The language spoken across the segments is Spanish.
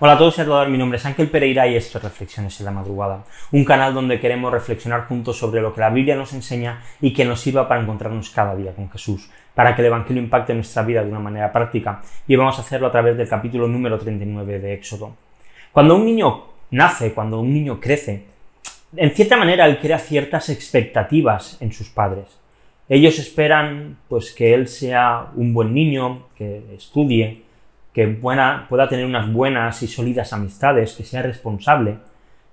Hola a todos y a todas, mi nombre es Ángel Pereira y esto es Reflexiones en la Madrugada, un canal donde queremos reflexionar juntos sobre lo que la Biblia nos enseña y que nos sirva para encontrarnos cada día con Jesús, para que el Evangelio impacte nuestra vida de una manera práctica y vamos a hacerlo a través del capítulo número 39 de Éxodo. Cuando un niño nace, cuando un niño crece, en cierta manera él crea ciertas expectativas en sus padres. Ellos esperan pues que él sea un buen niño, que estudie, que pueda tener unas buenas y sólidas amistades, que sea responsable.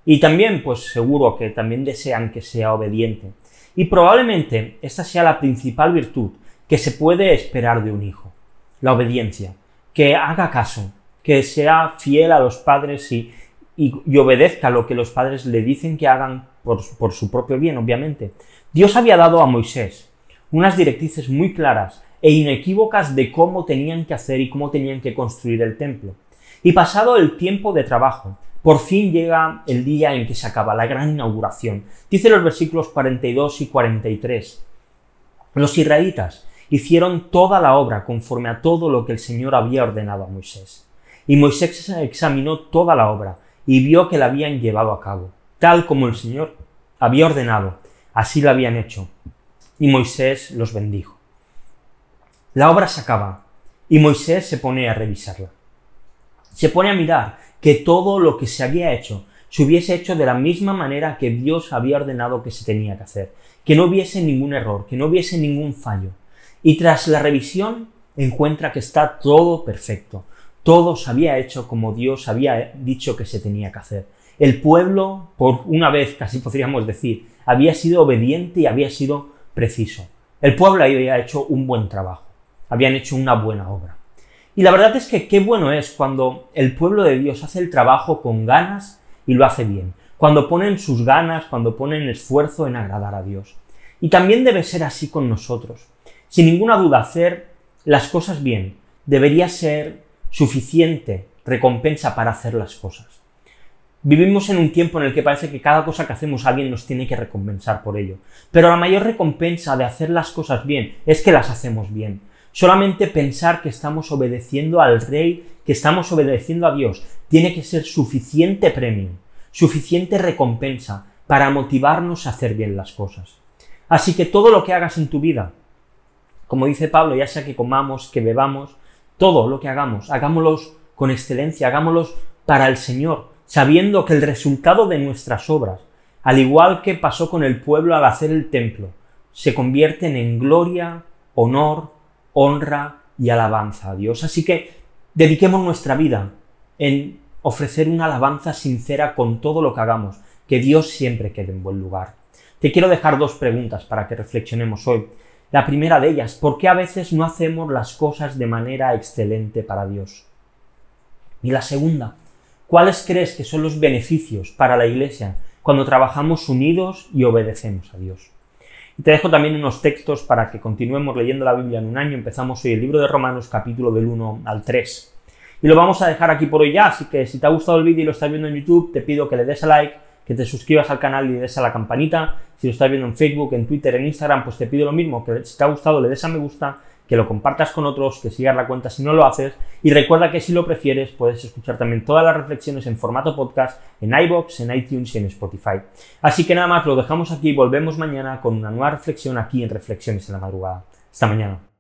Y también, pues seguro que también desean que sea obediente. Y probablemente esta sea la principal virtud que se puede esperar de un hijo, la obediencia, que haga caso, que sea fiel a los padres y, y, obedezca lo que los padres le dicen que hagan por, por su propio bien, obviamente. Dios había dado a Moisés unas directrices muy claras e inequívocas de cómo tenían que hacer y cómo tenían que construir el templo. Y pasado el tiempo de trabajo, por fin llega el día en que se acaba la gran inauguración. Dice los versículos 42 y 43. Los israelitas hicieron toda la obra conforme a todo lo que el Señor había ordenado a Moisés. Y Moisés examinó toda la obra y vio que la habían llevado a cabo, tal como el Señor había ordenado, así la habían hecho. Y Moisés los bendijo. La obra se acaba y Moisés se pone a revisarla. Se pone a mirar que todo lo que se había hecho se hubiese hecho de la misma manera que Dios había ordenado que se tenía que hacer, que no hubiese ningún error, que no hubiese ningún fallo. Y tras la revisión encuentra que está todo perfecto, todo se había hecho como Dios había dicho que se tenía que hacer. El pueblo, por una vez casi podríamos decir, había sido obediente y había sido preciso. El pueblo había hecho un buen trabajo habían hecho una buena obra. Y la verdad es que qué bueno es cuando el pueblo de Dios hace el trabajo con ganas y lo hace bien, cuando ponen sus ganas, cuando ponen esfuerzo en agradar a Dios. Y también debe ser así con nosotros. Sin ninguna duda, hacer las cosas bien debería ser suficiente recompensa para hacer las cosas. Vivimos en un tiempo en el que parece que cada cosa que hacemos alguien nos tiene que recompensar por ello. Pero la mayor recompensa de hacer las cosas bien es que las hacemos bien. Solamente pensar que estamos obedeciendo al Rey, que estamos obedeciendo a Dios, tiene que ser suficiente premio, suficiente recompensa para motivarnos a hacer bien las cosas. Así que todo lo que hagas en tu vida, como dice Pablo, ya sea que comamos, que bebamos, todo lo que hagamos, hagámoslos con excelencia, hagámoslos para el Señor, sabiendo que el resultado de nuestras obras, al igual que pasó con el pueblo al hacer el templo, se convierten en gloria, honor, honra y alabanza a Dios. Así que dediquemos nuestra vida en ofrecer una alabanza sincera con todo lo que hagamos, que Dios siempre quede en buen lugar. Te quiero dejar dos preguntas para que reflexionemos hoy. La primera de ellas, ¿por qué a veces no hacemos las cosas de manera excelente para Dios? Y la segunda, ¿cuáles crees que son los beneficios para la Iglesia cuando trabajamos unidos y obedecemos a Dios? Y te dejo también unos textos para que continuemos leyendo la Biblia en un año. Empezamos hoy el libro de Romanos capítulo del 1 al 3. Y lo vamos a dejar aquí por hoy ya, así que si te ha gustado el vídeo y lo estás viendo en YouTube, te pido que le des a like, que te suscribas al canal y le des a la campanita. Si lo estás viendo en Facebook, en Twitter, en Instagram, pues te pido lo mismo, que si te ha gustado le des a me gusta que lo compartas con otros, que sigas la cuenta si no lo haces y recuerda que si lo prefieres puedes escuchar también todas las reflexiones en formato podcast en iBox, en iTunes y en Spotify. Así que nada más, lo dejamos aquí y volvemos mañana con una nueva reflexión aquí en Reflexiones en la madrugada. Hasta mañana.